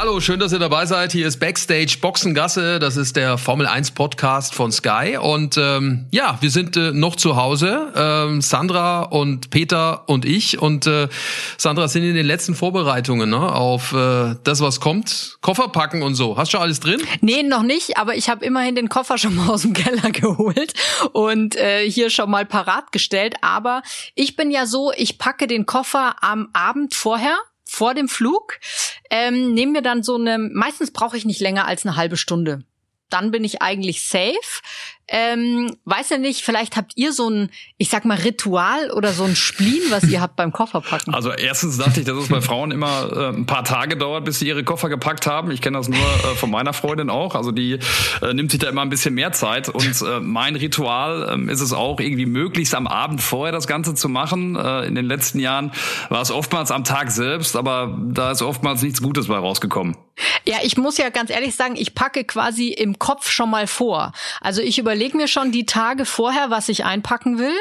Hallo, schön, dass ihr dabei seid. Hier ist Backstage Boxengasse. Das ist der Formel 1 Podcast von Sky. Und ähm, ja, wir sind äh, noch zu Hause. Ähm, Sandra und Peter und ich. Und äh, Sandra sind in den letzten Vorbereitungen ne, auf äh, das, was kommt. Koffer packen und so. Hast du schon alles drin? Nee, noch nicht. Aber ich habe immerhin den Koffer schon mal aus dem Keller geholt und äh, hier schon mal parat gestellt. Aber ich bin ja so, ich packe den Koffer am Abend vorher vor dem Flug, ähm, nehmen wir dann so eine, meistens brauche ich nicht länger als eine halbe Stunde. Dann bin ich eigentlich safe. Ähm, weiß ja nicht, vielleicht habt ihr so ein, ich sag mal, Ritual oder so ein Spleen, was ihr habt beim Kofferpacken. Also erstens dachte ich, dass es bei Frauen immer äh, ein paar Tage dauert, bis sie ihre Koffer gepackt haben. Ich kenne das nur äh, von meiner Freundin auch. Also die äh, nimmt sich da immer ein bisschen mehr Zeit. Und äh, mein Ritual äh, ist es auch, irgendwie möglichst am Abend vorher das Ganze zu machen. Äh, in den letzten Jahren war es oftmals am Tag selbst, aber da ist oftmals nichts Gutes bei rausgekommen. Ja, ich muss ja ganz ehrlich sagen, ich packe quasi im Kopf schon mal vor. Also ich überlege mir schon die Tage vorher, was ich einpacken will.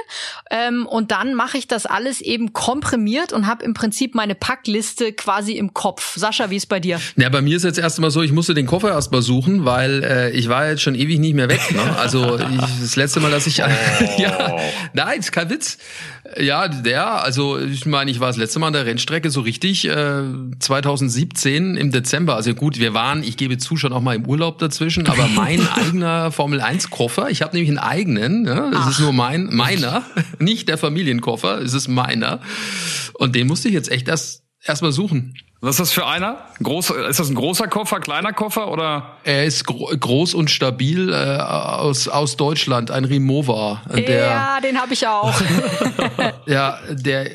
Ähm, und dann mache ich das alles eben komprimiert und habe im Prinzip meine Packliste quasi im Kopf. Sascha, wie ist bei dir? Ja, bei mir ist jetzt erstmal so, ich musste den Koffer erstmal suchen, weil äh, ich war jetzt schon ewig nicht mehr weg. Ne? Also ich, das letzte Mal, dass ich... Oh. ja, nein, ist kein Witz. Ja, der, also ich meine, ich war das letzte Mal an der Rennstrecke so richtig äh, 2017 im Dezember. Also gut, wir waren, ich gebe zu, schon auch mal im Urlaub dazwischen, aber mein eigener Formel 1 Koffer, ich habe nämlich einen eigenen, ja, es ist nur mein, meiner, nicht der Familienkoffer, es ist meiner. Und den musste ich jetzt echt erst erstmal suchen. Was ist das für einer? Groß, ist das ein großer Koffer, kleiner Koffer oder? Er ist gro groß und stabil äh, aus, aus Deutschland, ein Rimowa. Der, ja, den habe ich auch. ja, der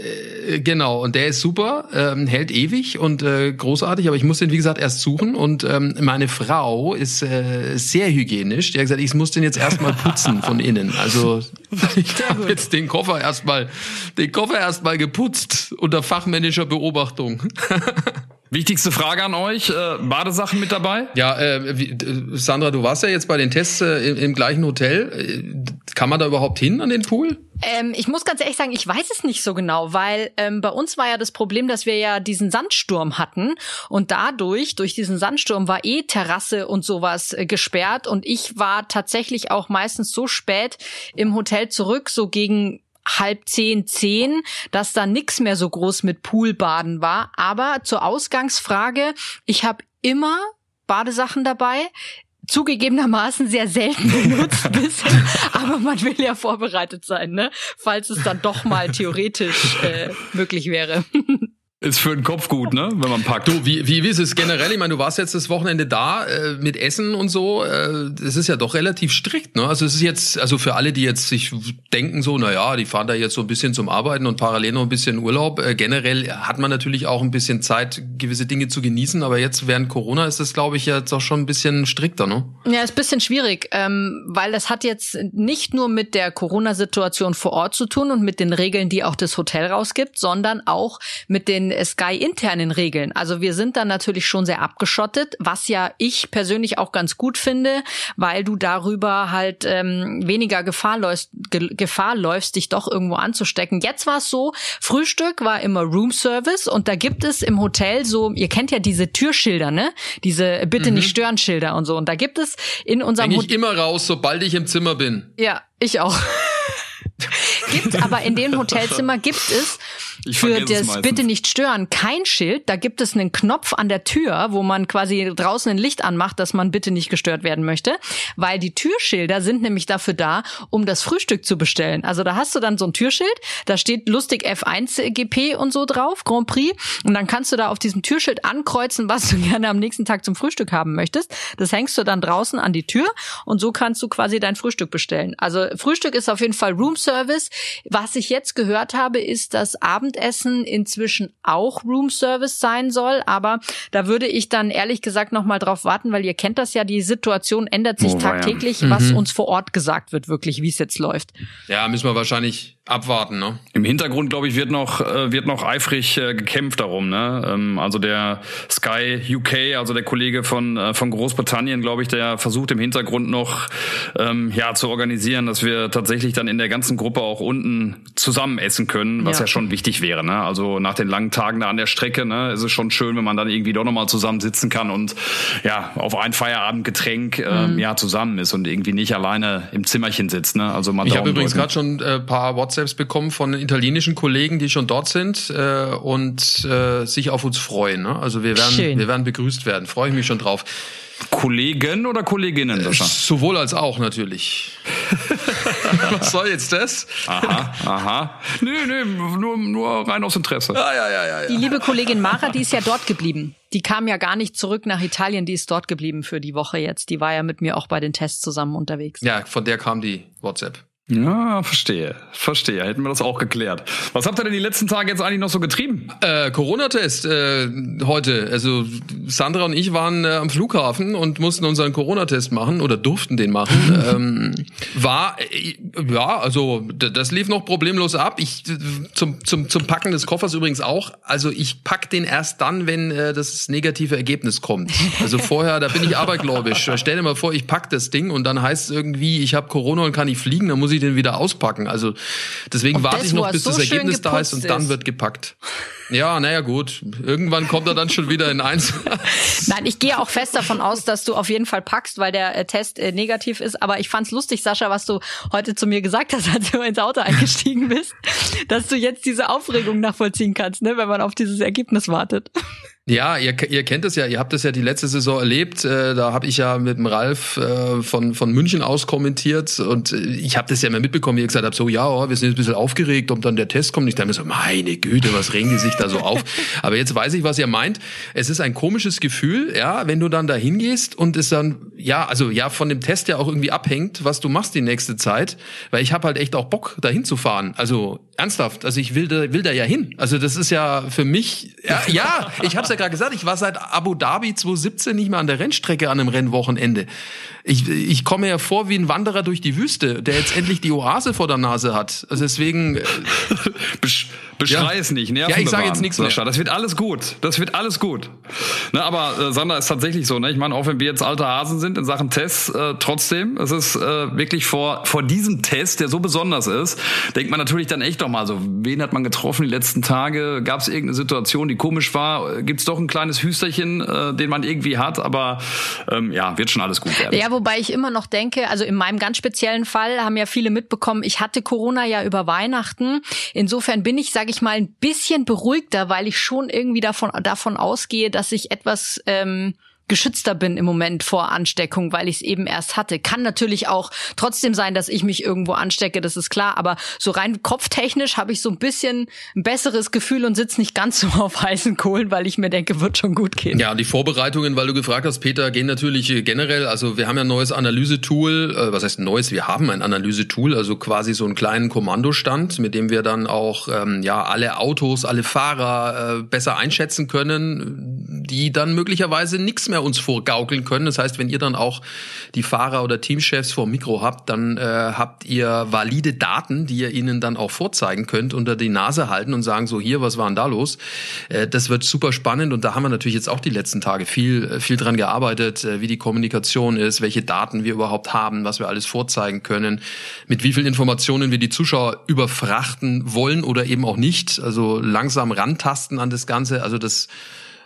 äh, genau und der ist super, ähm, hält ewig und äh, großartig. Aber ich muss den wie gesagt erst suchen und ähm, meine Frau ist äh, sehr hygienisch. Die hat gesagt, ich muss den jetzt erstmal putzen von innen. Also ich habe jetzt den Koffer erstmal, den Koffer erstmal geputzt unter fachmännischer Beobachtung. Wichtigste Frage an euch, äh, Badesachen mit dabei? Ja, äh, wie, äh, Sandra, du warst ja jetzt bei den Tests äh, im, im, gleichen Hotel. Äh, kann man da überhaupt hin an den Pool? Ähm, ich muss ganz ehrlich sagen, ich weiß es nicht so genau, weil ähm, bei uns war ja das Problem, dass wir ja diesen Sandsturm hatten und dadurch, durch diesen Sandsturm war eh Terrasse und sowas äh, gesperrt und ich war tatsächlich auch meistens so spät im Hotel zurück, so gegen halb zehn, zehn, dass da nix mehr so groß mit Poolbaden war. Aber zur Ausgangsfrage, ich habe immer Badesachen dabei zugegebenermaßen sehr selten benutzt bisschen, aber man will ja vorbereitet sein, ne? Falls es dann doch mal theoretisch äh, möglich wäre. Ist für den Kopf gut, ne? Wenn man packt. Du, wie, wie ist es generell? Ich meine, du warst jetzt das Wochenende da äh, mit Essen und so. Äh, das ist ja doch relativ strikt, ne? Also es ist jetzt, also für alle, die jetzt sich denken so, na ja, die fahren da jetzt so ein bisschen zum Arbeiten und parallel noch ein bisschen Urlaub. Äh, generell hat man natürlich auch ein bisschen Zeit, gewisse Dinge zu genießen. Aber jetzt während Corona ist das, glaube ich, jetzt auch schon ein bisschen strikter, ne? Ja, ist ein bisschen schwierig, ähm, weil das hat jetzt nicht nur mit der Corona-Situation vor Ort zu tun und mit den Regeln, die auch das Hotel rausgibt, sondern auch mit den Sky internen Regeln. Also wir sind dann natürlich schon sehr abgeschottet, was ja ich persönlich auch ganz gut finde, weil du darüber halt ähm, weniger Gefahr läufst, Ge Gefahr läufst, dich doch irgendwo anzustecken. Jetzt war es so, Frühstück war immer Room Service und da gibt es im Hotel so, ihr kennt ja diese Türschilder, ne? Diese bitte mhm. nicht stören Schilder und so. Und da gibt es in unserem Häng ich immer raus, sobald ich im Zimmer bin. Ja, ich auch. gibt aber in dem Hotelzimmer gibt es ich für das Bitte nicht stören kein Schild. Da gibt es einen Knopf an der Tür, wo man quasi draußen ein Licht anmacht, dass man bitte nicht gestört werden möchte. Weil die Türschilder sind nämlich dafür da, um das Frühstück zu bestellen. Also da hast du dann so ein Türschild, da steht lustig F1 GP und so drauf, Grand Prix. Und dann kannst du da auf diesem Türschild ankreuzen, was du gerne am nächsten Tag zum Frühstück haben möchtest. Das hängst du dann draußen an die Tür und so kannst du quasi dein Frühstück bestellen. Also Frühstück ist auf jeden Fall Room Service. Was ich jetzt gehört habe, ist, dass Abendessen inzwischen auch Room Service sein soll. Aber da würde ich dann ehrlich gesagt noch mal drauf warten, weil ihr kennt das ja, die Situation ändert sich oh, tagtäglich, ja. was mhm. uns vor Ort gesagt wird, wirklich, wie es jetzt läuft. Ja, müssen wir wahrscheinlich abwarten, ne? Im Hintergrund, glaube ich, wird noch äh, wird noch eifrig äh, gekämpft darum, ne? Ähm, also der Sky UK, also der Kollege von äh, von Großbritannien, glaube ich, der versucht im Hintergrund noch ähm, ja zu organisieren, dass wir tatsächlich dann in der ganzen Gruppe auch unten zusammen essen können, was ja, ja schon wichtig wäre, ne? Also nach den langen Tagen da an der Strecke, ne, ist es schon schön, wenn man dann irgendwie doch nochmal zusammen sitzen kann und ja auf ein Feierabendgetränk äh, mhm. ja zusammen ist und irgendwie nicht alleine im Zimmerchen sitzt, ne? Also Ich habe übrigens gerade schon äh, paar WhatsApp WhatsApps bekommen von italienischen Kollegen, die schon dort sind äh, und äh, sich auf uns freuen. Ne? Also wir werden, Schön. wir werden begrüßt werden. Freue ich mich schon drauf. Kollegen oder Kolleginnen, Sascha? Sowohl als auch natürlich. Was soll jetzt das? Aha, aha. Nö, nö, nur, nur rein aus Interesse. Ja, ja, ja, ja, Die liebe Kollegin Mara, die ist ja dort geblieben. Die kam ja gar nicht zurück nach Italien, die ist dort geblieben für die Woche jetzt. Die war ja mit mir auch bei den Tests zusammen unterwegs. Ja, von der kam die WhatsApp. Ja, verstehe. Verstehe. Hätten wir das auch geklärt. Was habt ihr denn die letzten Tage jetzt eigentlich noch so getrieben? Äh, Corona-Test äh, heute. Also Sandra und ich waren äh, am Flughafen und mussten unseren Corona-Test machen oder durften den machen. ähm, war äh, ja, also das lief noch problemlos ab. Ich zum zum zum Packen des Koffers übrigens auch. Also ich pack den erst dann, wenn äh, das negative Ergebnis kommt. Also vorher, da bin ich abergläubisch. Stell dir mal vor, ich pack das Ding und dann heißt es irgendwie, ich habe Corona und kann nicht fliegen. Dann muss ich den wieder auspacken. Also deswegen und warte das, ich noch, bis so das Ergebnis da ist und dann wird gepackt. Ja, naja, gut. Irgendwann kommt er dann schon wieder in eins. Nein, ich gehe auch fest davon aus, dass du auf jeden Fall packst, weil der äh, Test äh, negativ ist. Aber ich fand's lustig, Sascha, was du heute zu mir gesagt hast, als du ins Auto eingestiegen bist, dass du jetzt diese Aufregung nachvollziehen kannst, ne, wenn man auf dieses Ergebnis wartet. Ja, ihr, ihr kennt es ja, ihr habt es ja die letzte Saison erlebt. Äh, da habe ich ja mit dem Ralf äh, von, von München aus kommentiert und äh, ich habe das ja immer mitbekommen, wie ihr gesagt habt, so ja, oh, wir sind jetzt ein bisschen aufgeregt, ob dann der Test kommt. Ich dachte mir so, meine Güte, was regen die sich da so auf? Aber jetzt weiß ich, was ihr meint. Es ist ein komisches Gefühl, ja, wenn du dann da hingehst und es dann, ja, also ja, von dem Test ja auch irgendwie abhängt, was du machst die nächste Zeit, weil ich habe halt echt auch Bock, da hinzufahren. Also ernsthaft, also ich will da, will da ja hin. Also das ist ja für mich, ja, ja ich habe ja gerade gesagt, ich war seit Abu Dhabi 2017 nicht mehr an der Rennstrecke an einem Rennwochenende. Ich, ich komme ja vor wie ein Wanderer durch die Wüste, der jetzt endlich die Oase vor der Nase hat. Also deswegen. Äh, Besch beschrei ja. es nicht, Nerven Ja, ich sage jetzt nichts mehr. Das wird alles gut. Das wird alles gut. Ne, aber äh, Sander ist tatsächlich so. Ne? Ich meine, auch wenn wir jetzt alte Hasen sind in Sachen Tests, äh, trotzdem, es ist äh, wirklich vor vor diesem Test, der so besonders ist, denkt man natürlich dann echt doch mal so, wen hat man getroffen die letzten Tage? Gab es irgendeine Situation, die komisch war? Gibt es doch ein kleines Hüsterchen, äh, den man irgendwie hat? Aber ähm, ja, wird schon alles gut werden. Ja, wobei ich immer noch denke, also in meinem ganz speziellen Fall haben ja viele mitbekommen, ich hatte Corona ja über Weihnachten. Insofern bin ich, sage ich mal, ein bisschen beruhigter, weil ich schon irgendwie davon davon ausgehe, dass ich etwas ähm, geschützter bin im Moment vor Ansteckung, weil ich es eben erst hatte. Kann natürlich auch trotzdem sein, dass ich mich irgendwo anstecke, das ist klar, aber so rein kopftechnisch habe ich so ein bisschen ein besseres Gefühl und sitze nicht ganz so auf heißen Kohlen, weil ich mir denke, wird schon gut gehen. Ja, die Vorbereitungen, weil du gefragt hast, Peter, gehen natürlich generell, also wir haben ja ein neues Analysetool, äh, was heißt neues? Wir haben ein Analysetool, also quasi so einen kleinen Kommandostand, mit dem wir dann auch ähm, ja alle Autos, alle Fahrer äh, besser einschätzen können, die dann möglicherweise nichts mehr uns vorgaukeln können. Das heißt, wenn ihr dann auch die Fahrer oder Teamchefs vor Mikro habt, dann äh, habt ihr valide Daten, die ihr ihnen dann auch vorzeigen könnt, unter die Nase halten und sagen so, hier, was war denn da los? Äh, das wird super spannend und da haben wir natürlich jetzt auch die letzten Tage viel, viel dran gearbeitet, äh, wie die Kommunikation ist, welche Daten wir überhaupt haben, was wir alles vorzeigen können, mit wie viel Informationen wir die Zuschauer überfrachten wollen oder eben auch nicht. Also langsam rantasten an das Ganze. Also das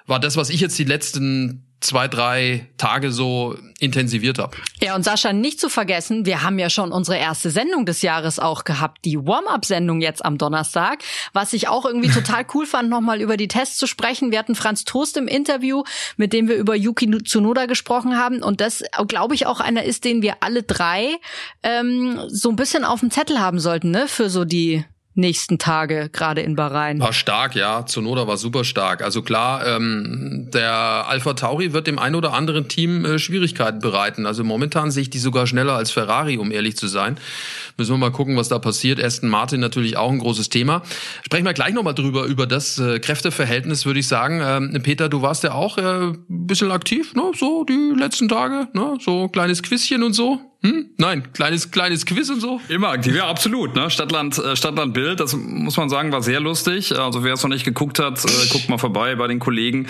war das, was ich jetzt die letzten zwei, drei Tage so intensiviert habe. Ja, und Sascha, nicht zu vergessen, wir haben ja schon unsere erste Sendung des Jahres auch gehabt, die Warm-up-Sendung jetzt am Donnerstag, was ich auch irgendwie total cool fand, nochmal über die Tests zu sprechen. Wir hatten Franz Toast im Interview, mit dem wir über Yuki Tsunoda gesprochen haben und das, glaube ich, auch einer ist, den wir alle drei ähm, so ein bisschen auf dem Zettel haben sollten, ne, für so die nächsten Tage, gerade in Bahrain. War stark, ja. Zunoda war super stark. Also klar, ähm, der Alpha Tauri wird dem ein oder anderen Team äh, Schwierigkeiten bereiten. Also momentan sehe ich die sogar schneller als Ferrari, um ehrlich zu sein. Müssen wir mal gucken, was da passiert. Aston Martin natürlich auch ein großes Thema. Sprechen wir gleich nochmal drüber, über das äh, Kräfteverhältnis, würde ich sagen. Ähm, Peter, du warst ja auch äh, ein bisschen aktiv, ne? So die letzten Tage, ne? So kleines Quizchen und so. Hm? Nein, kleines kleines Quiz und so. Immer aktiv, ja absolut. Ne? Stadtland äh, Stadtland Bild, das muss man sagen, war sehr lustig. Also wer es noch nicht geguckt hat, äh, guckt mal vorbei bei den Kollegen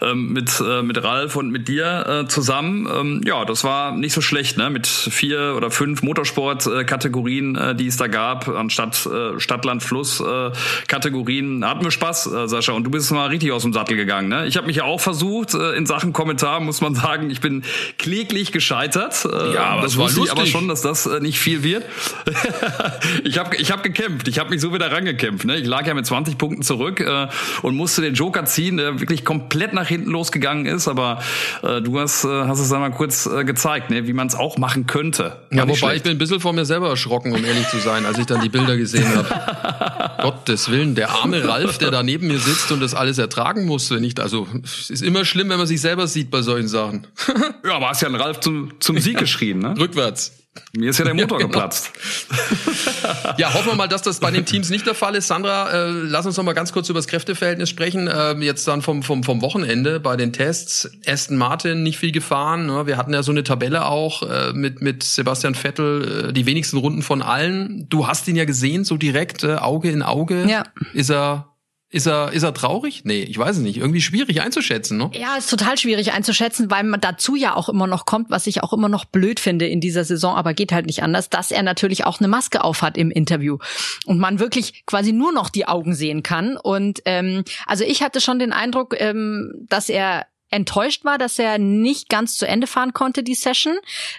ähm, mit äh, mit Ralf und mit dir äh, zusammen. Ähm, ja, das war nicht so schlecht, ne? Mit vier oder fünf Motorsport-Kategorien, äh, die es da gab, anstatt äh, Stadtland Fluss äh, Kategorien. Hatten wir Spaß, Sascha. Und du bist mal richtig aus dem Sattel gegangen. Ne? Ich habe mich ja auch versucht in Sachen Kommentar, muss man sagen, ich bin kläglich gescheitert. Ja, aber das es war wusste ich lustig. aber schon, dass das äh, nicht viel wird. ich habe ich hab gekämpft. Ich habe mich so wieder rangekämpft. Ne? Ich lag ja mit 20 Punkten zurück äh, und musste den Joker ziehen, der wirklich komplett nach hinten losgegangen ist. Aber äh, du hast, äh, hast es einmal kurz äh, gezeigt, ne? wie man es auch machen könnte. Ja, War wobei ich schlecht. bin ein bisschen vor mir selber erschrocken, um ehrlich zu sein, als ich dann die Bilder gesehen habe. Gottes Willen, der arme Ralf, der da neben mir sitzt und das alles ertragen musste. Nicht, also es ist immer schlimm, wenn man sich selber sieht bei solchen Sachen. Ja, aber hast ja einen Ralf zum, zum Sieg geschrien. Ne? Rückwärts. Mir ist ja der Motor Ja, genau. geplatzt. Ja, hoffen wir mal, dass das bei den Teams nicht der Fall ist. Sandra, äh, lass uns noch mal ganz kurz über das Kräfteverhältnis sprechen. Äh, jetzt dann vom, vom, vom Wochenende bei den Tests. Aston Martin nicht viel gefahren. Ne? Wir hatten ja so eine Tabelle auch äh, mit, mit Sebastian Vettel, äh, die wenigsten Runden von allen. Du hast ihn ja gesehen, so direkt, äh, Auge in Auge. Ja. Ist er, ist er, ist er traurig? Nee, ich weiß es nicht. Irgendwie schwierig einzuschätzen, ne? Ja, ist total schwierig einzuschätzen, weil man dazu ja auch immer noch kommt, was ich auch immer noch blöd finde in dieser Saison, aber geht halt nicht anders, dass er natürlich auch eine Maske aufhat im Interview und man wirklich quasi nur noch die Augen sehen kann. Und ähm, also ich hatte schon den Eindruck, ähm, dass er enttäuscht war, dass er nicht ganz zu Ende fahren konnte, die Session,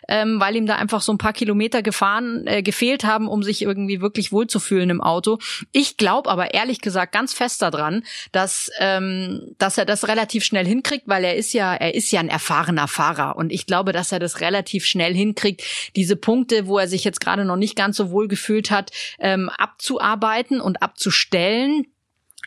ähm, weil ihm da einfach so ein paar Kilometer gefahren, äh, gefehlt haben, um sich irgendwie wirklich wohlzufühlen im Auto. Ich glaube aber ehrlich gesagt ganz fest daran, dass, ähm, dass er das relativ schnell hinkriegt, weil er ist ja, er ist ja ein erfahrener Fahrer und ich glaube, dass er das relativ schnell hinkriegt, diese Punkte, wo er sich jetzt gerade noch nicht ganz so wohl gefühlt hat, ähm, abzuarbeiten und abzustellen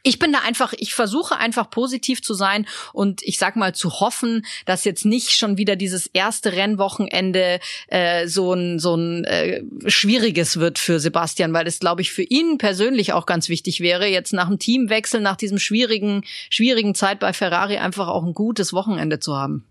ich bin da einfach, ich versuche einfach positiv zu sein und ich sag mal zu hoffen, dass jetzt nicht schon wieder dieses erste Rennwochenende äh, so ein so ein äh, schwieriges wird für Sebastian, weil es glaube ich für ihn persönlich auch ganz wichtig wäre, jetzt nach dem Teamwechsel, nach diesem schwierigen schwierigen Zeit bei Ferrari einfach auch ein gutes Wochenende zu haben.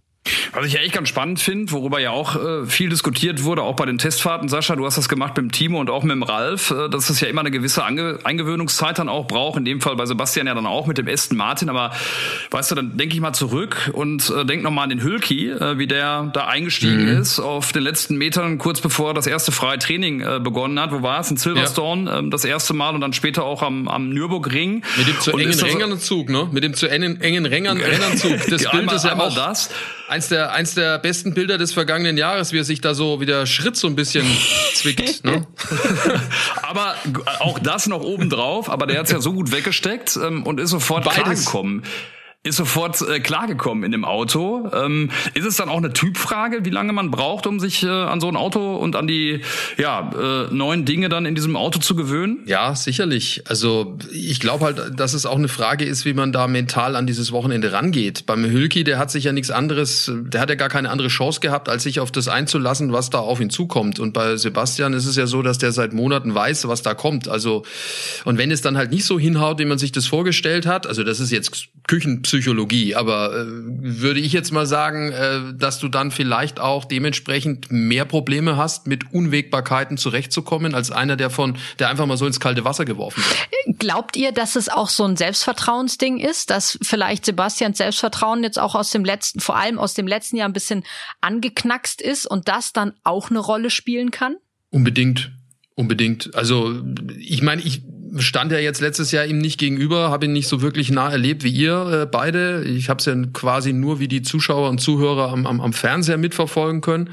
Was ich ja echt ganz spannend finde, worüber ja auch äh, viel diskutiert wurde, auch bei den Testfahrten. Sascha, du hast das gemacht mit dem Timo und auch mit dem Ralf, äh, dass es ja immer eine gewisse Ange Eingewöhnungszeit dann auch braucht. In dem Fall bei Sebastian ja dann auch mit dem Aston Martin. Aber weißt du, dann denke ich mal zurück und äh, denk nochmal an den Hülki, äh, wie der da eingestiegen ist auf den letzten Metern, kurz bevor das erste freie Training äh, begonnen hat. Wo war es? In Silverstone ähm, das erste Mal und dann später auch am, am Nürburgring. Mit dem zu Und engen Rennernzug, ne? Mit dem zu engen, engen Rennernzug. Das Bild Einmal- ist ja auch das. Eins der, eins der besten Bilder des vergangenen Jahres, wie er sich da so wie der Schritt so ein bisschen zwickt, ne? Aber auch das noch obendrauf, aber der hat's ja so gut weggesteckt ähm, und ist sofort Beides. klargekommen. Ist sofort äh, klargekommen in dem Auto. Ähm, ist es dann auch eine Typfrage, wie lange man braucht, um sich äh, an so ein Auto und an die ja, äh, neuen Dinge dann in diesem Auto zu gewöhnen? Ja, sicherlich. Also ich glaube halt, dass es auch eine Frage ist, wie man da mental an dieses Wochenende rangeht. Beim Hülki, der hat sich ja nichts anderes, der hat ja gar keine andere Chance gehabt, als sich auf das einzulassen, was da auf ihn zukommt. Und bei Sebastian ist es ja so, dass der seit Monaten weiß, was da kommt. Also und wenn es dann halt nicht so hinhaut, wie man sich das vorgestellt hat, also das ist jetzt Küchenpsychologie, aber äh, würde ich jetzt mal sagen, äh, dass du dann vielleicht auch dementsprechend mehr Probleme hast, mit Unwägbarkeiten zurechtzukommen, als einer, der von, der einfach mal so ins kalte Wasser geworfen wird. Glaubt ihr, dass es auch so ein Selbstvertrauensding ist, dass vielleicht Sebastians Selbstvertrauen jetzt auch aus dem letzten, vor allem aus dem letzten Jahr ein bisschen angeknackst ist und das dann auch eine Rolle spielen kann? Unbedingt, unbedingt. Also ich meine, ich stand ja jetzt letztes Jahr ihm nicht gegenüber, habe ihn nicht so wirklich nah erlebt wie ihr äh, beide. Ich habe es ja quasi nur wie die Zuschauer und Zuhörer am, am, am Fernseher mitverfolgen können.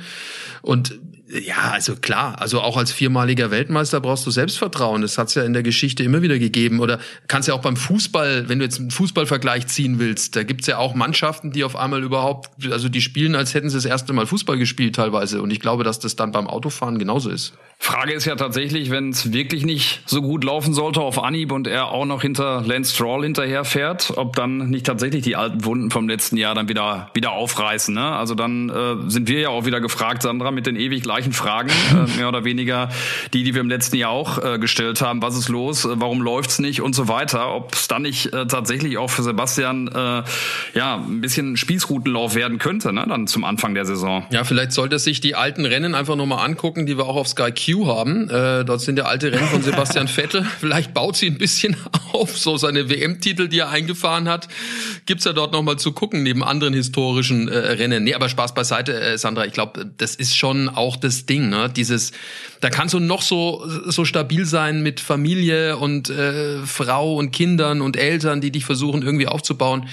Und ja, also klar, also auch als viermaliger Weltmeister brauchst du Selbstvertrauen. Das hat's ja in der Geschichte immer wieder gegeben. Oder kannst ja auch beim Fußball, wenn du jetzt einen Fußballvergleich ziehen willst, da gibt's ja auch Mannschaften, die auf einmal überhaupt, also die spielen, als hätten sie das erste Mal Fußball gespielt teilweise. Und ich glaube, dass das dann beim Autofahren genauso ist. Frage ist ja tatsächlich, wenn es wirklich nicht so gut laufen sollte auf Anhieb und er auch noch hinter Lance Stroll hinterher fährt, ob dann nicht tatsächlich die alten Wunden vom letzten Jahr dann wieder wieder aufreißen. Ne? Also dann äh, sind wir ja auch wieder gefragt, Sandra, mit den ewig gleichen Fragen, äh, mehr oder weniger die, die wir im letzten Jahr auch äh, gestellt haben. Was ist los? Äh, warum läuft's nicht und so weiter? Ob es dann nicht äh, tatsächlich auch für Sebastian äh, ja ein bisschen Spießrutenlauf werden könnte, ne? Dann zum Anfang der Saison. Ja, vielleicht sollte sich die alten Rennen einfach nochmal angucken, die wir auch auf Sky Q haben. Äh, dort sind ja alte Rennen von Sebastian Vettel. Vielleicht baut sie ein bisschen auf, so seine WM-Titel, die er eingefahren hat. Gibt's ja dort nochmal zu gucken, neben anderen historischen äh, Rennen. Nee, aber Spaß beiseite, äh, Sandra. Ich glaube, das ist schon auch das Ding, ne? Dieses, da kannst du noch so, so stabil sein mit Familie und äh, Frau und Kindern und Eltern, die dich versuchen irgendwie aufzubauen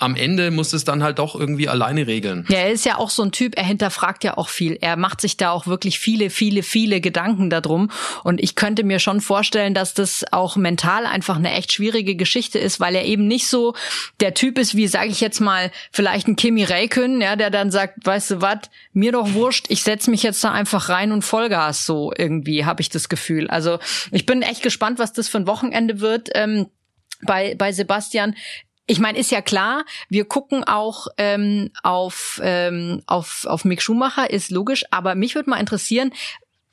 am Ende muss es dann halt doch irgendwie alleine regeln. Ja, er ist ja auch so ein Typ, er hinterfragt ja auch viel. Er macht sich da auch wirklich viele, viele, viele Gedanken darum. Und ich könnte mir schon vorstellen, dass das auch mental einfach eine echt schwierige Geschichte ist, weil er eben nicht so der Typ ist, wie sage ich jetzt mal, vielleicht ein Kimi Räikkönen, ja, der dann sagt, weißt du was, mir doch wurscht, ich setze mich jetzt da einfach rein und Vollgas so irgendwie, habe ich das Gefühl. Also ich bin echt gespannt, was das für ein Wochenende wird. Ähm, bei, bei Sebastian ich meine, ist ja klar, wir gucken auch ähm, auf, ähm, auf, auf Mick Schumacher, ist logisch, aber mich würde mal interessieren,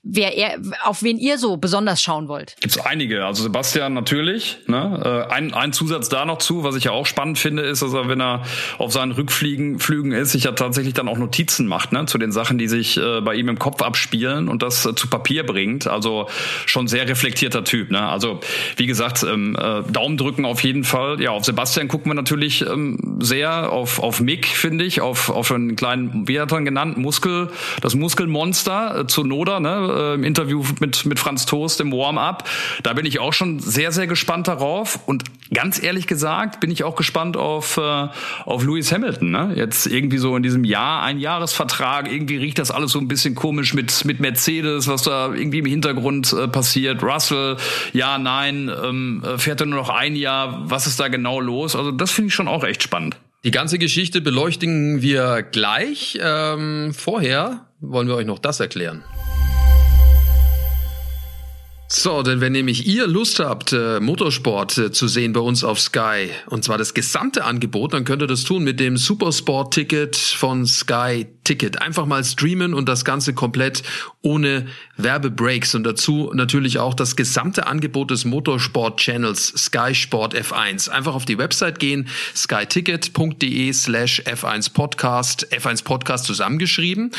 wer er, auf wen ihr so besonders schauen wollt. Gibt's einige. Also Sebastian natürlich. Ne? Äh, ein, ein Zusatz da noch zu, was ich ja auch spannend finde, ist, dass er, wenn er auf seinen Rückfliegen Flügen ist, sich ja tatsächlich dann auch Notizen macht ne? zu den Sachen, die sich äh, bei ihm im Kopf abspielen und das äh, zu Papier bringt. Also schon sehr reflektierter Typ. Ne? Also wie gesagt, ähm, äh, Daumen drücken auf jeden Fall. Ja, auf Sebastian gucken wir natürlich ähm, sehr, auf, auf Mick, finde ich, auf, auf einen kleinen, wie hat er genannt, Muskel, das Muskelmonster äh, zu Noda, ne? Äh, im Interview mit, mit Franz Toast im Warm-up. Da bin ich auch schon sehr, sehr gespannt darauf. Und ganz ehrlich gesagt bin ich auch gespannt auf, äh, auf Lewis Hamilton. Ne? Jetzt irgendwie so in diesem Jahr, ein Jahresvertrag, irgendwie riecht das alles so ein bisschen komisch mit, mit Mercedes, was da irgendwie im Hintergrund äh, passiert. Russell, ja, nein, ähm, fährt er nur noch ein Jahr, was ist da genau los? Also das finde ich schon auch echt spannend. Die ganze Geschichte beleuchten wir gleich. Ähm, vorher wollen wir euch noch das erklären. So, denn wenn nämlich ihr Lust habt, äh, Motorsport äh, zu sehen bei uns auf Sky, und zwar das gesamte Angebot, dann könnt ihr das tun mit dem Supersport-Ticket von Sky Ticket. Einfach mal streamen und das Ganze komplett ohne Werbebreaks und dazu natürlich auch das gesamte Angebot des Motorsport-Channels Sky Sport F1. Einfach auf die Website gehen, skyticket.de slash F1 Podcast, F1 Podcast zusammengeschrieben.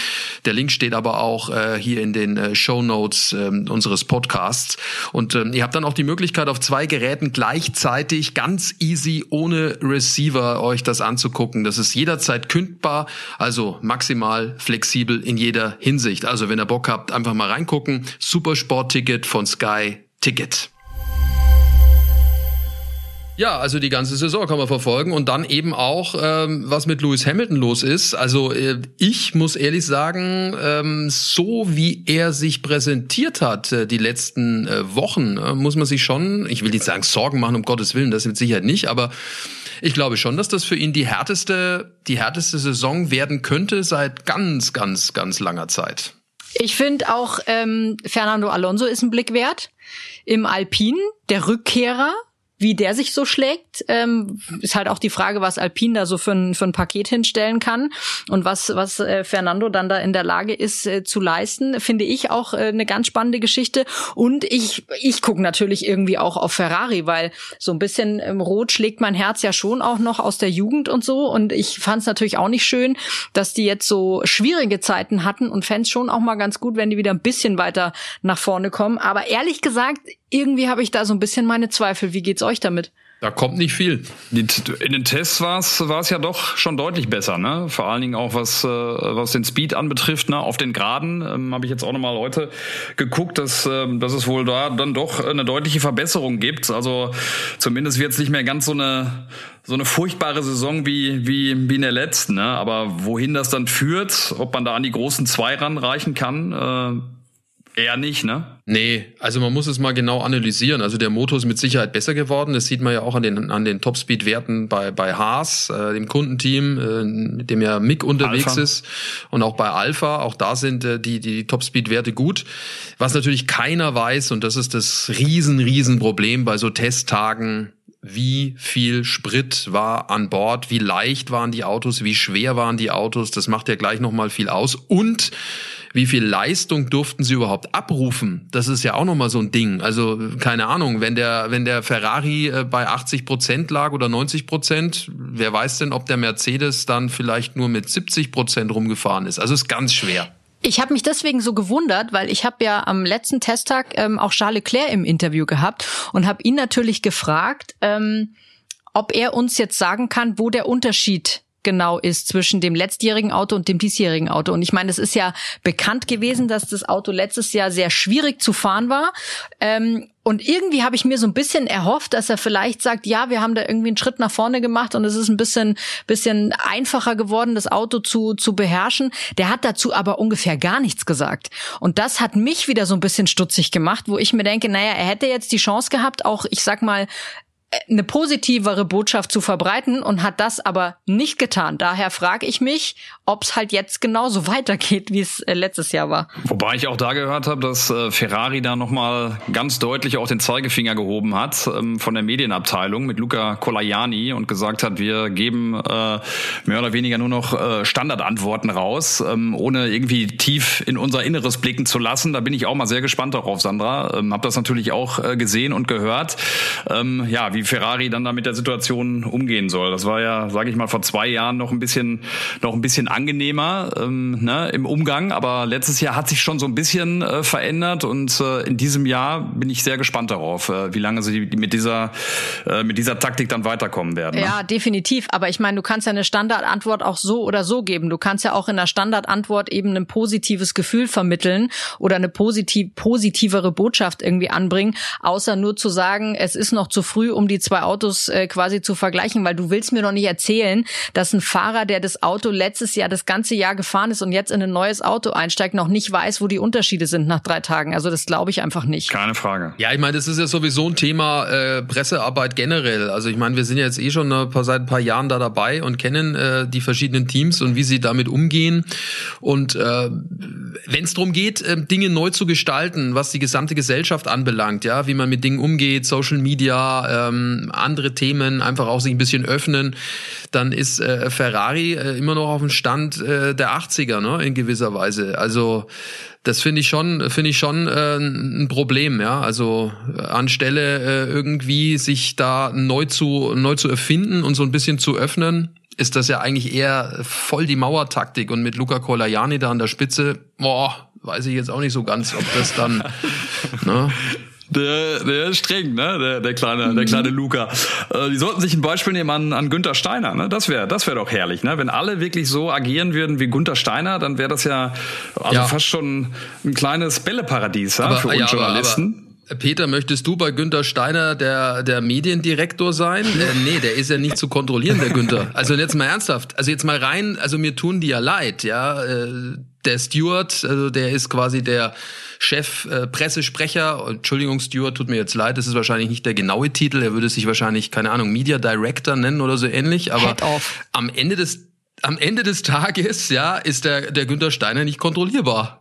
Der Link steht aber auch äh, hier in den äh, Show Notes äh, unseres Podcasts. Und ähm, ihr habt dann auch die Möglichkeit, auf zwei Geräten gleichzeitig ganz easy ohne Receiver euch das anzugucken. Das ist jederzeit kündbar, also maximal flexibel in jeder Hinsicht. Also wenn ihr Bock habt, einfach mal reingucken. Supersport-Ticket von Sky Ticket. Ja, also die ganze Saison kann man verfolgen und dann eben auch, ähm, was mit Lewis Hamilton los ist. Also äh, ich muss ehrlich sagen, ähm, so wie er sich präsentiert hat äh, die letzten äh, Wochen, äh, muss man sich schon, ich will nicht sagen Sorgen machen, um Gottes Willen, das mit Sicherheit nicht, aber ich glaube schon, dass das für ihn die härteste, die härteste Saison werden könnte seit ganz, ganz, ganz langer Zeit. Ich finde auch, ähm, Fernando Alonso ist ein Blick wert. Im Alpin, der Rückkehrer, wie der sich so schlägt, ähm, ist halt auch die Frage, was Alpine da so für ein, für ein Paket hinstellen kann und was, was äh, Fernando dann da in der Lage ist äh, zu leisten, finde ich auch äh, eine ganz spannende Geschichte. Und ich, ich gucke natürlich irgendwie auch auf Ferrari, weil so ein bisschen ähm, rot schlägt mein Herz ja schon auch noch aus der Jugend und so. Und ich fand es natürlich auch nicht schön, dass die jetzt so schwierige Zeiten hatten und fände schon auch mal ganz gut, wenn die wieder ein bisschen weiter nach vorne kommen. Aber ehrlich gesagt, irgendwie habe ich da so ein bisschen meine Zweifel. Wie geht's euch damit? Da kommt nicht viel. In den Tests war es war es ja doch schon deutlich besser, ne? Vor allen Dingen auch was äh, was den Speed anbetrifft, ne? Auf den Geraden ähm, habe ich jetzt auch noch mal heute geguckt, dass ähm, dass es wohl da dann doch eine deutliche Verbesserung gibt. Also zumindest wird es nicht mehr ganz so eine so eine furchtbare Saison wie wie wie in der letzten, ne? Aber wohin das dann führt, ob man da an die großen zwei ranreichen kann. Äh, Eher nicht, ne? Nee, also man muss es mal genau analysieren. Also der Motor ist mit Sicherheit besser geworden. Das sieht man ja auch an den, an den Topspeed-Werten bei, bei Haas, äh, dem Kundenteam, äh, mit dem ja Mick unterwegs Alpha. ist. Und auch bei Alpha, auch da sind äh, die, die Topspeed-Werte gut. Was natürlich keiner weiß, und das ist das riesen, riesen Problem bei so Testtagen, wie viel Sprit war an Bord, wie leicht waren die Autos, wie schwer waren die Autos, das macht ja gleich nochmal viel aus. Und wie viel Leistung durften sie überhaupt abrufen? Das ist ja auch nochmal so ein Ding. Also keine Ahnung, wenn der, wenn der Ferrari äh, bei 80 Prozent lag oder 90 Prozent, wer weiß denn, ob der Mercedes dann vielleicht nur mit 70 Prozent rumgefahren ist? Also ist ganz schwer. Ich habe mich deswegen so gewundert, weil ich habe ja am letzten Testtag ähm, auch Charles Leclerc im Interview gehabt und habe ihn natürlich gefragt, ähm, ob er uns jetzt sagen kann, wo der Unterschied genau ist zwischen dem letztjährigen Auto und dem diesjährigen Auto. Und ich meine, es ist ja bekannt gewesen, dass das Auto letztes Jahr sehr schwierig zu fahren war. Ähm, und irgendwie habe ich mir so ein bisschen erhofft, dass er vielleicht sagt, ja, wir haben da irgendwie einen Schritt nach vorne gemacht und es ist ein bisschen, bisschen einfacher geworden, das Auto zu, zu beherrschen. Der hat dazu aber ungefähr gar nichts gesagt. Und das hat mich wieder so ein bisschen stutzig gemacht, wo ich mir denke, naja, er hätte jetzt die Chance gehabt, auch, ich sag mal, eine positivere Botschaft zu verbreiten und hat das aber nicht getan. Daher frage ich mich, ob es halt jetzt genauso weitergeht, wie es äh, letztes Jahr war. Wobei ich auch da gehört habe, dass äh, Ferrari da nochmal ganz deutlich auch den Zeigefinger gehoben hat ähm, von der Medienabteilung mit Luca Colaiani und gesagt hat, wir geben äh, mehr oder weniger nur noch äh, Standardantworten raus, ähm, ohne irgendwie tief in unser Inneres blicken zu lassen. Da bin ich auch mal sehr gespannt darauf, Sandra. Ähm, hab das natürlich auch äh, gesehen und gehört. Ähm, ja, wie Ferrari dann da mit der Situation umgehen soll. Das war ja, sage ich mal, vor zwei Jahren noch ein bisschen, noch ein bisschen angenehmer ähm, ne, im Umgang, aber letztes Jahr hat sich schon so ein bisschen äh, verändert und äh, in diesem Jahr bin ich sehr gespannt darauf, äh, wie lange sie mit dieser, äh, mit dieser Taktik dann weiterkommen werden. Ne? Ja, definitiv. Aber ich meine, du kannst ja eine Standardantwort auch so oder so geben. Du kannst ja auch in der Standardantwort eben ein positives Gefühl vermitteln oder eine positiv, positivere Botschaft irgendwie anbringen, außer nur zu sagen, es ist noch zu früh, um die zwei Autos äh, quasi zu vergleichen, weil du willst mir doch nicht erzählen, dass ein Fahrer, der das Auto letztes Jahr das ganze Jahr gefahren ist und jetzt in ein neues Auto einsteigt, noch nicht weiß, wo die Unterschiede sind nach drei Tagen. Also das glaube ich einfach nicht. Keine Frage. Ja, ich meine, das ist ja sowieso ein Thema äh, Pressearbeit generell. Also ich meine, wir sind jetzt eh schon ein paar, seit ein paar Jahren da dabei und kennen äh, die verschiedenen Teams und wie sie damit umgehen. Und äh, wenn es darum geht, äh, Dinge neu zu gestalten, was die gesamte Gesellschaft anbelangt, ja, wie man mit Dingen umgeht, Social Media, ähm, andere Themen einfach auch sich ein bisschen öffnen, dann ist äh, Ferrari äh, immer noch auf dem Stand äh, der 80er, ne, in gewisser Weise. Also das finde ich schon, finde ich schon äh, ein Problem, ja. Also anstelle äh, irgendwie sich da neu zu neu zu erfinden und so ein bisschen zu öffnen, ist das ja eigentlich eher voll die Mauertaktik und mit Luca Colaiani da an der Spitze, boah, weiß ich jetzt auch nicht so ganz, ob das dann ne, der, der ist streng, ne? Der, der kleine, der kleine Luca. Äh, die sollten sich ein Beispiel nehmen an, an Günther Steiner, ne? Das wäre, das wäre doch herrlich, ne? Wenn alle wirklich so agieren würden wie Günther Steiner, dann wäre das ja also ja. fast schon ein kleines Bälleparadies ja, für uns ja, Journalisten. Aber, aber Peter, möchtest du bei Günther Steiner der, der Mediendirektor sein? äh, nee, der ist ja nicht zu kontrollieren, der Günther. Also jetzt mal ernsthaft. Also jetzt mal rein, also mir tun die ja leid, ja. Äh, der Steward, also der ist quasi der Chef äh, Pressesprecher. Entschuldigung, Steward, tut mir jetzt leid, das ist wahrscheinlich nicht der genaue Titel. Er würde sich wahrscheinlich, keine Ahnung, Media Director nennen oder so ähnlich. Aber am Ende des am Ende des Tages, ja, ist der, der Günther Steiner nicht kontrollierbar.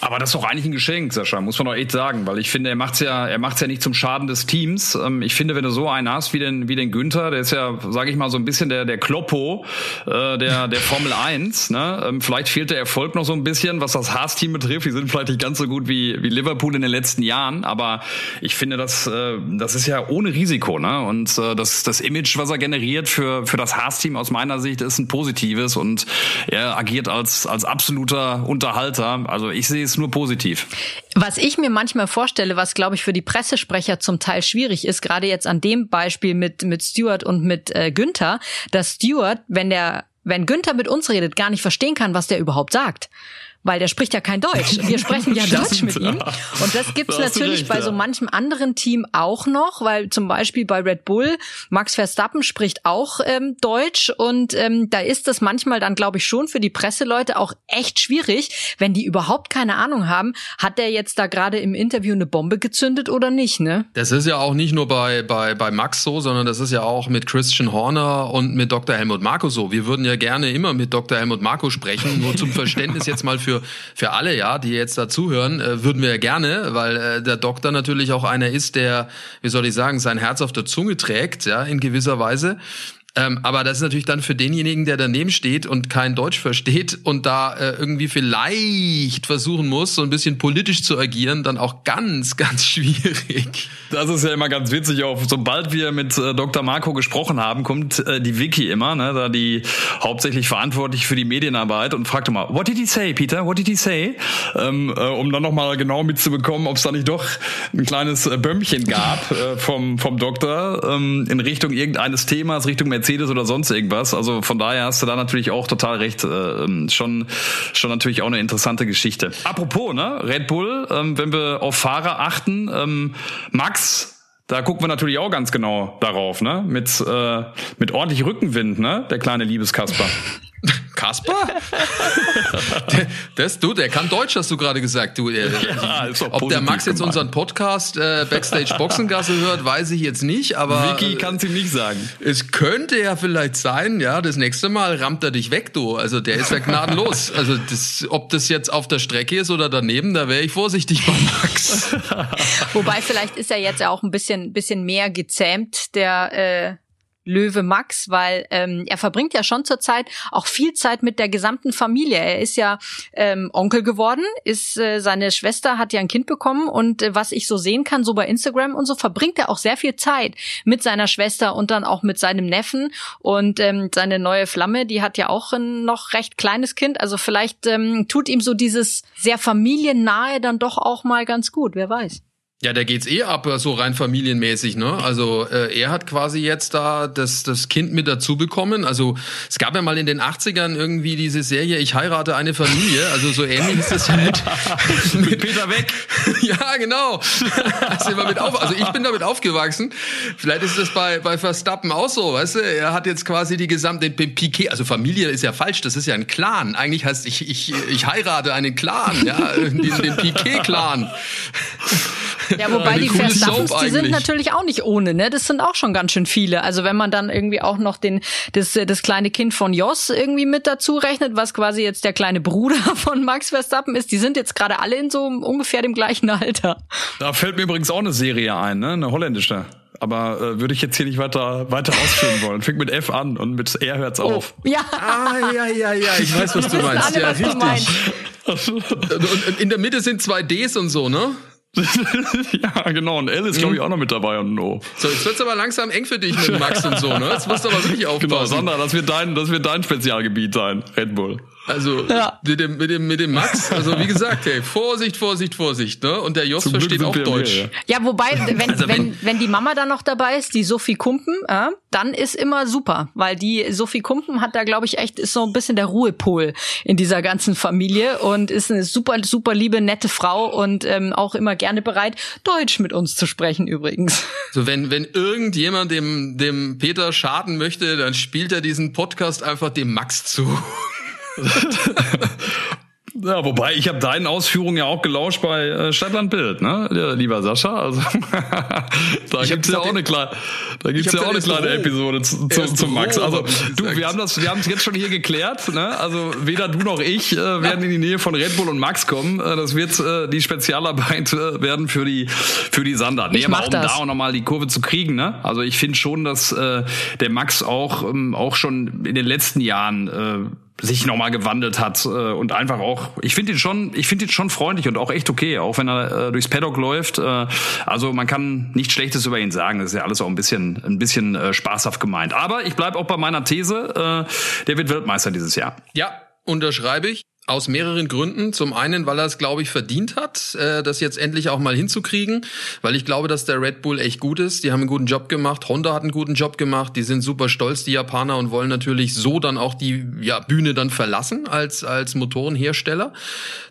Aber das ist doch eigentlich ein Geschenk, Sascha, muss man doch echt sagen, weil ich finde, er macht's ja, er macht's ja nicht zum Schaden des Teams. Ähm, ich finde, wenn du so einen hast wie den, wie den Günther, der ist ja, sage ich mal, so ein bisschen der, der Kloppo äh, der, der Formel 1. Ne? Ähm, vielleicht fehlt der Erfolg noch so ein bisschen, was das Haas-Team betrifft. Die sind vielleicht nicht ganz so gut wie, wie Liverpool in den letzten Jahren, aber ich finde, das, äh, das ist ja ohne Risiko. Ne? Und äh, das, das Image, was er generiert für, für das Haas-Team aus meiner Sicht, ist ein positives und er agiert als, als absoluter Unterhalter. Also ich sehe es nur positiv. Was ich mir manchmal vorstelle, was glaube ich für die Pressesprecher zum Teil schwierig ist, gerade jetzt an dem Beispiel mit mit Stuart und mit äh, Günther, dass Stuart, wenn der wenn Günther mit uns redet, gar nicht verstehen kann, was der überhaupt sagt weil der spricht ja kein Deutsch. Wir sprechen ja Deutsch mit ihm. Und das gibt's natürlich recht, bei so manchem anderen Team auch noch, weil zum Beispiel bei Red Bull Max Verstappen spricht auch ähm, Deutsch und ähm, da ist das manchmal dann, glaube ich, schon für die Presseleute auch echt schwierig, wenn die überhaupt keine Ahnung haben, hat der jetzt da gerade im Interview eine Bombe gezündet oder nicht, ne? Das ist ja auch nicht nur bei, bei, bei Max so, sondern das ist ja auch mit Christian Horner und mit Dr. Helmut Marko so. Wir würden ja gerne immer mit Dr. Helmut Marko sprechen, nur zum Verständnis jetzt mal für, für alle, ja, die jetzt dazuhören, äh, würden wir ja gerne, weil äh, der Doktor natürlich auch einer ist, der, wie soll ich sagen, sein Herz auf der Zunge trägt, ja, in gewisser Weise. Ähm, aber das ist natürlich dann für denjenigen, der daneben steht und kein Deutsch versteht und da äh, irgendwie vielleicht versuchen muss, so ein bisschen politisch zu agieren, dann auch ganz, ganz schwierig. Das ist ja immer ganz witzig. Auch sobald wir mit äh, Dr. Marco gesprochen haben, kommt äh, die Vicky immer, ne, da die hauptsächlich verantwortlich für die Medienarbeit und fragt immer, What did he say, Peter? What did he say? Ähm, äh, um dann nochmal genau mitzubekommen, ob es da nicht doch ein kleines äh, Bömmchen gab äh, vom vom Doktor ähm, in Richtung irgendeines Themas, Richtung Mercedes Mercedes oder sonst irgendwas. Also von daher hast du da natürlich auch total recht. Äh, ähm, schon, schon natürlich auch eine interessante Geschichte. Apropos, ne, Red Bull, ähm, wenn wir auf Fahrer achten, ähm, Max da gucken wir natürlich auch ganz genau darauf, ne? Mit, äh, mit ordentlich Rückenwind, ne? Der kleine Liebeskasper. Kasper? der, das, du, der kann Deutsch, hast du gerade gesagt. Du, der, ja, ob der Max jetzt gemein. unseren Podcast äh, Backstage Boxengasse hört, weiß ich jetzt nicht, aber. Vicky kann es ihm nicht sagen. Es könnte ja vielleicht sein, ja, das nächste Mal rammt er dich weg, du. Also der ist ja gnadenlos. Also das, ob das jetzt auf der Strecke ist oder daneben, da wäre ich vorsichtig bei Max. Wobei vielleicht ist er jetzt ja auch ein bisschen, bisschen mehr gezähmt, der äh, Löwe Max, weil ähm, er verbringt ja schon zurzeit auch viel Zeit mit der gesamten Familie. Er ist ja ähm, Onkel geworden, ist äh, seine Schwester hat ja ein Kind bekommen und äh, was ich so sehen kann, so bei Instagram und so verbringt er auch sehr viel Zeit mit seiner Schwester und dann auch mit seinem Neffen und ähm, seine neue Flamme, die hat ja auch ein noch recht kleines Kind. Also vielleicht ähm, tut ihm so dieses sehr familiennahe dann doch auch mal ganz gut. Wer weiß. Ja, der geht's eh ab, so rein familienmäßig, ne? Also äh, er hat quasi jetzt da das, das Kind mit dazu bekommen. Also es gab ja mal in den 80ern irgendwie diese Serie Ich heirate eine Familie. Also so ähnlich ist das ja mit, mit Peter Weg. ja, genau. Also, mit auf, also ich bin damit aufgewachsen. Vielleicht ist das bei, bei Verstappen auch so, weißt du? Er hat jetzt quasi die gesamte Piquet, also Familie ist ja falsch, das ist ja ein Clan. Eigentlich heißt ich, ich, ich heirate einen Clan, ja, den, den Piquet-Clan. Ja, wobei die Verstappens, die sind natürlich auch nicht ohne, ne? Das sind auch schon ganz schön viele. Also wenn man dann irgendwie auch noch den, das, das kleine Kind von Jos irgendwie mit dazu rechnet, was quasi jetzt der kleine Bruder von Max Verstappen ist, die sind jetzt gerade alle in so ungefähr dem gleichen Alter. Da fällt mir übrigens auch eine Serie ein, ne? Eine holländische. Aber äh, würde ich jetzt hier nicht weiter weiter ausführen wollen. Fängt mit F an und mit R hört's oh, auf. Ja. Ah, ja, ja, ja. Ich weiß, was du meinst. Alle, ja, richtig. Und in der Mitte sind zwei Ds und so, ne? ja, genau. Und L ist, glaube ich, auch noch mit dabei und No. So, jetzt wird's aber langsam eng für dich mit Max und so, ne? Jetzt musst du aber wirklich genau, aufpassen. Genau, Sandra, das wird dein, das wird dein Spezialgebiet sein, Red Bull. Also ja. mit, dem, mit, dem, mit dem Max, also wie gesagt, hey, Vorsicht, Vorsicht, Vorsicht, ne? Und der Jos Zum versteht auch Deutsch. Mehr, ja. ja. wobei, wenn, also wenn, wenn, wenn die Mama da noch dabei ist, die Sophie Kumpen, äh, dann ist immer super, weil die Sophie Kumpen hat da, glaube ich, echt, ist so ein bisschen der Ruhepol in dieser ganzen Familie und ist eine super, super liebe, nette Frau und ähm, auch immer gerne bereit, Deutsch mit uns zu sprechen übrigens. So, wenn, wenn irgendjemand dem, dem Peter schaden möchte, dann spielt er diesen Podcast einfach dem Max zu. Ja, wobei ich habe deinen Ausführungen ja auch gelauscht bei äh, Stadtland Bild, ne, lieber Sascha. Also da ich gibt's ja auch eine kleine, da gibt's ja auch eine kleine Episode zu, zu, zu Max. Also du, wir haben das, wir haben es jetzt schon hier geklärt. Ne? Also weder du noch ich äh, werden in die Nähe von Red Bull und Max kommen. Äh, das wird äh, die Spezialarbeit äh, werden für die für die Sander. Nee, aber um das. da auch nochmal die Kurve zu kriegen. Ne? Also ich finde schon, dass äh, der Max auch ähm, auch schon in den letzten Jahren äh, sich nochmal gewandelt hat äh, und einfach auch, ich finde ihn schon, ich finde ihn schon freundlich und auch echt okay, auch wenn er äh, durchs Paddock läuft. Äh, also man kann nichts Schlechtes über ihn sagen. Das ist ja alles auch ein bisschen, ein bisschen äh, spaßhaft gemeint. Aber ich bleibe auch bei meiner These, äh, der wird Weltmeister dieses Jahr. Ja, unterschreibe ich. Aus mehreren Gründen. Zum einen, weil er es, glaube ich, verdient hat, äh, das jetzt endlich auch mal hinzukriegen. Weil ich glaube, dass der Red Bull echt gut ist. Die haben einen guten Job gemacht. Honda hat einen guten Job gemacht. Die sind super stolz, die Japaner, und wollen natürlich so dann auch die ja, Bühne dann verlassen als, als Motorenhersteller.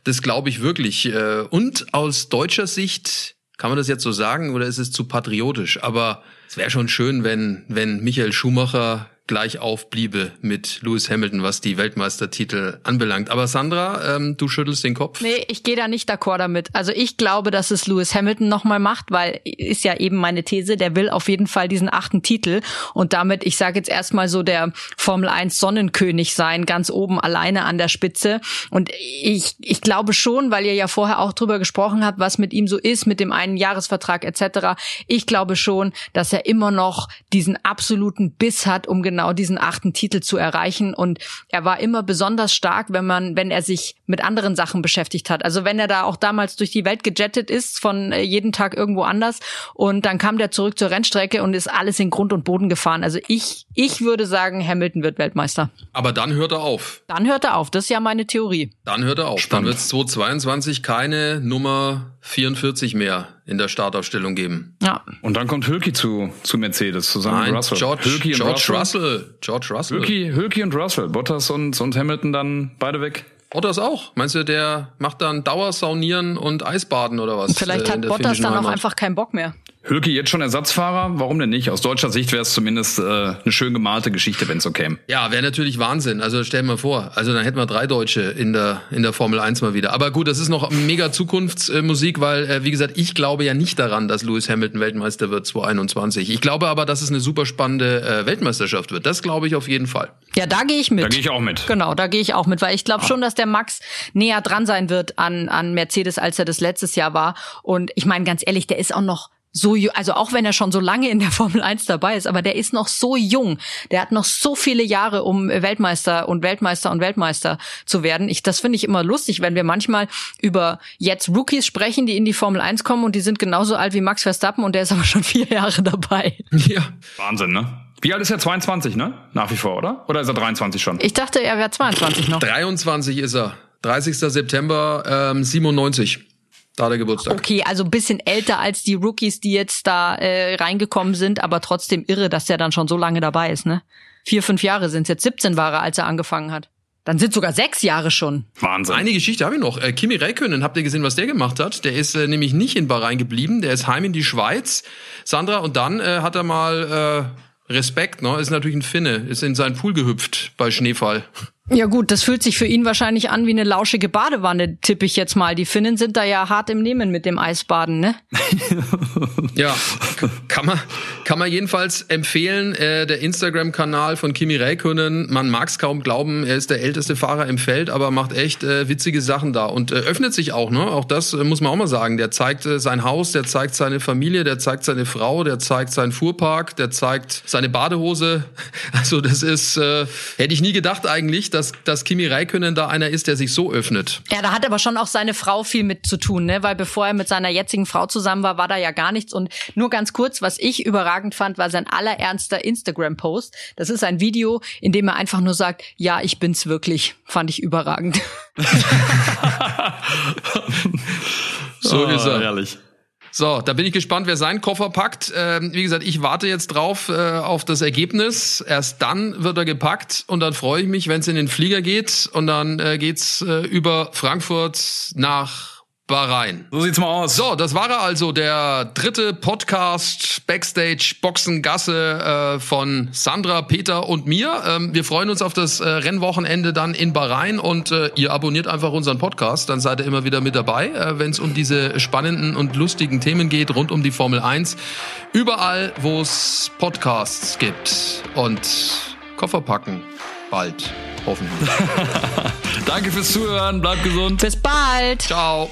Das glaube ich wirklich. Äh, und aus deutscher Sicht, kann man das jetzt so sagen oder ist es zu patriotisch? Aber es wäre schon schön, wenn, wenn Michael Schumacher gleich aufbliebe mit Lewis Hamilton, was die Weltmeistertitel anbelangt. Aber Sandra, ähm, du schüttelst den Kopf. Nee, ich gehe da nicht d'accord damit. Also ich glaube, dass es Lewis Hamilton nochmal macht, weil ist ja eben meine These, der will auf jeden Fall diesen achten Titel und damit, ich sage jetzt erstmal so, der Formel 1 Sonnenkönig sein, ganz oben alleine an der Spitze. Und ich, ich glaube schon, weil ihr ja vorher auch drüber gesprochen habt, was mit ihm so ist, mit dem einen Jahresvertrag etc. Ich glaube schon, dass er immer noch diesen absoluten Biss hat, um genau genau diesen achten Titel zu erreichen. Und er war immer besonders stark, wenn man, wenn er sich mit anderen Sachen beschäftigt hat. Also wenn er da auch damals durch die Welt gejettet ist, von äh, jeden Tag irgendwo anders. Und dann kam der zurück zur Rennstrecke und ist alles in Grund und Boden gefahren. Also ich, ich würde sagen, Hamilton wird Weltmeister. Aber dann hört er auf. Dann hört er auf. Das ist ja meine Theorie. Dann hört er auf. Spannend. Dann wird es 2022 keine Nummer 44 mehr in der Startaufstellung geben. Ja. Und dann kommt Hülki zu, zu Mercedes zusammen Nein, mit Russell. George, Hülki und George Russell. Russell. George Russell. Hülki, Hülki und Russell. Bottas und, und Hamilton dann beide weg. Bottas auch. Meinst du, der macht dann Dauersaunieren und Eisbaden oder was? Vielleicht äh, hat Bottas dann auch einfach keinen Bock mehr. Hülke jetzt schon Ersatzfahrer? Warum denn nicht? Aus deutscher Sicht wäre es zumindest äh, eine schön gemalte Geschichte, wenn es so käme. Ja, wäre natürlich Wahnsinn. Also stell dir mal vor, also dann hätten wir drei Deutsche in der in der Formel 1 mal wieder. Aber gut, das ist noch mega Zukunftsmusik, weil äh, wie gesagt, ich glaube ja nicht daran, dass Lewis Hamilton Weltmeister wird 2021. Ich glaube aber, dass es eine super spannende äh, Weltmeisterschaft wird. Das glaube ich auf jeden Fall. Ja, da gehe ich mit. Da gehe ich auch mit. Genau, da gehe ich auch mit, weil ich glaube ah. schon, dass der Max näher dran sein wird an an Mercedes, als er das letztes Jahr war. Und ich meine ganz ehrlich, der ist auch noch so, also auch wenn er schon so lange in der Formel 1 dabei ist, aber der ist noch so jung. Der hat noch so viele Jahre, um Weltmeister und Weltmeister und Weltmeister zu werden. Ich, das finde ich immer lustig, wenn wir manchmal über jetzt Rookies sprechen, die in die Formel 1 kommen und die sind genauso alt wie Max Verstappen und der ist aber schon vier Jahre dabei. Ja. Wahnsinn, ne? Wie alt ist er? 22, ne? Nach wie vor, oder? Oder ist er 23 schon? Ich dachte, er wäre 22 noch. 23 ist er. 30. September ähm, 97. Da der Geburtstag. Okay, also ein bisschen älter als die Rookies, die jetzt da äh, reingekommen sind, aber trotzdem irre, dass der dann schon so lange dabei ist, ne? Vier, fünf Jahre sind jetzt 17 war er, als er angefangen hat. Dann sind sogar sechs Jahre schon. Wahnsinn. Eine Geschichte habe ich noch. Äh, Kimi Räikkönen, habt ihr gesehen, was der gemacht hat? Der ist äh, nämlich nicht in Bahrain geblieben, der ist heim in die Schweiz. Sandra, und dann äh, hat er mal äh, Respekt, ne? Ist natürlich ein Finne, ist in seinen Pool gehüpft bei Schneefall. Ja gut, das fühlt sich für ihn wahrscheinlich an wie eine lauschige Badewanne, tippe ich jetzt mal. Die Finnen sind da ja hart im Nehmen mit dem Eisbaden, ne? ja, kann man, kann man jedenfalls empfehlen. Äh, der Instagram-Kanal von Kimi Räikkönen, man mag es kaum glauben, er ist der älteste Fahrer im Feld, aber macht echt äh, witzige Sachen da und äh, öffnet sich auch, ne? Auch das äh, muss man auch mal sagen. Der zeigt äh, sein Haus, der zeigt seine Familie, der zeigt seine Frau, der zeigt seinen Fuhrpark, der zeigt seine Badehose. Also das ist, äh, hätte ich nie gedacht eigentlich dass, dass Kimi Räikkönen da einer ist, der sich so öffnet. Ja, da hat aber schon auch seine Frau viel mit zu tun, ne? Weil bevor er mit seiner jetzigen Frau zusammen war, war da ja gar nichts. Und nur ganz kurz, was ich überragend fand, war sein allerernster Instagram-Post. Das ist ein Video, in dem er einfach nur sagt, ja, ich bin's wirklich. Fand ich überragend. so oh, ist er. Ehrlich. So, da bin ich gespannt, wer seinen Koffer packt. Ähm, wie gesagt, ich warte jetzt drauf äh, auf das Ergebnis. Erst dann wird er gepackt und dann freue ich mich, wenn es in den Flieger geht und dann äh, geht's äh, über Frankfurt nach Bahrain. So sieht's mal aus. So, das war er also, der dritte Podcast Backstage Boxengasse äh, von Sandra, Peter und mir. Ähm, wir freuen uns auf das äh, Rennwochenende dann in Bahrain und äh, ihr abonniert einfach unseren Podcast, dann seid ihr immer wieder mit dabei, äh, wenn es um diese spannenden und lustigen Themen geht rund um die Formel 1. Überall, wo es Podcasts gibt und Koffer packen bald hoffentlich. Danke fürs Zuhören, bleibt gesund. Bis bald. Ciao.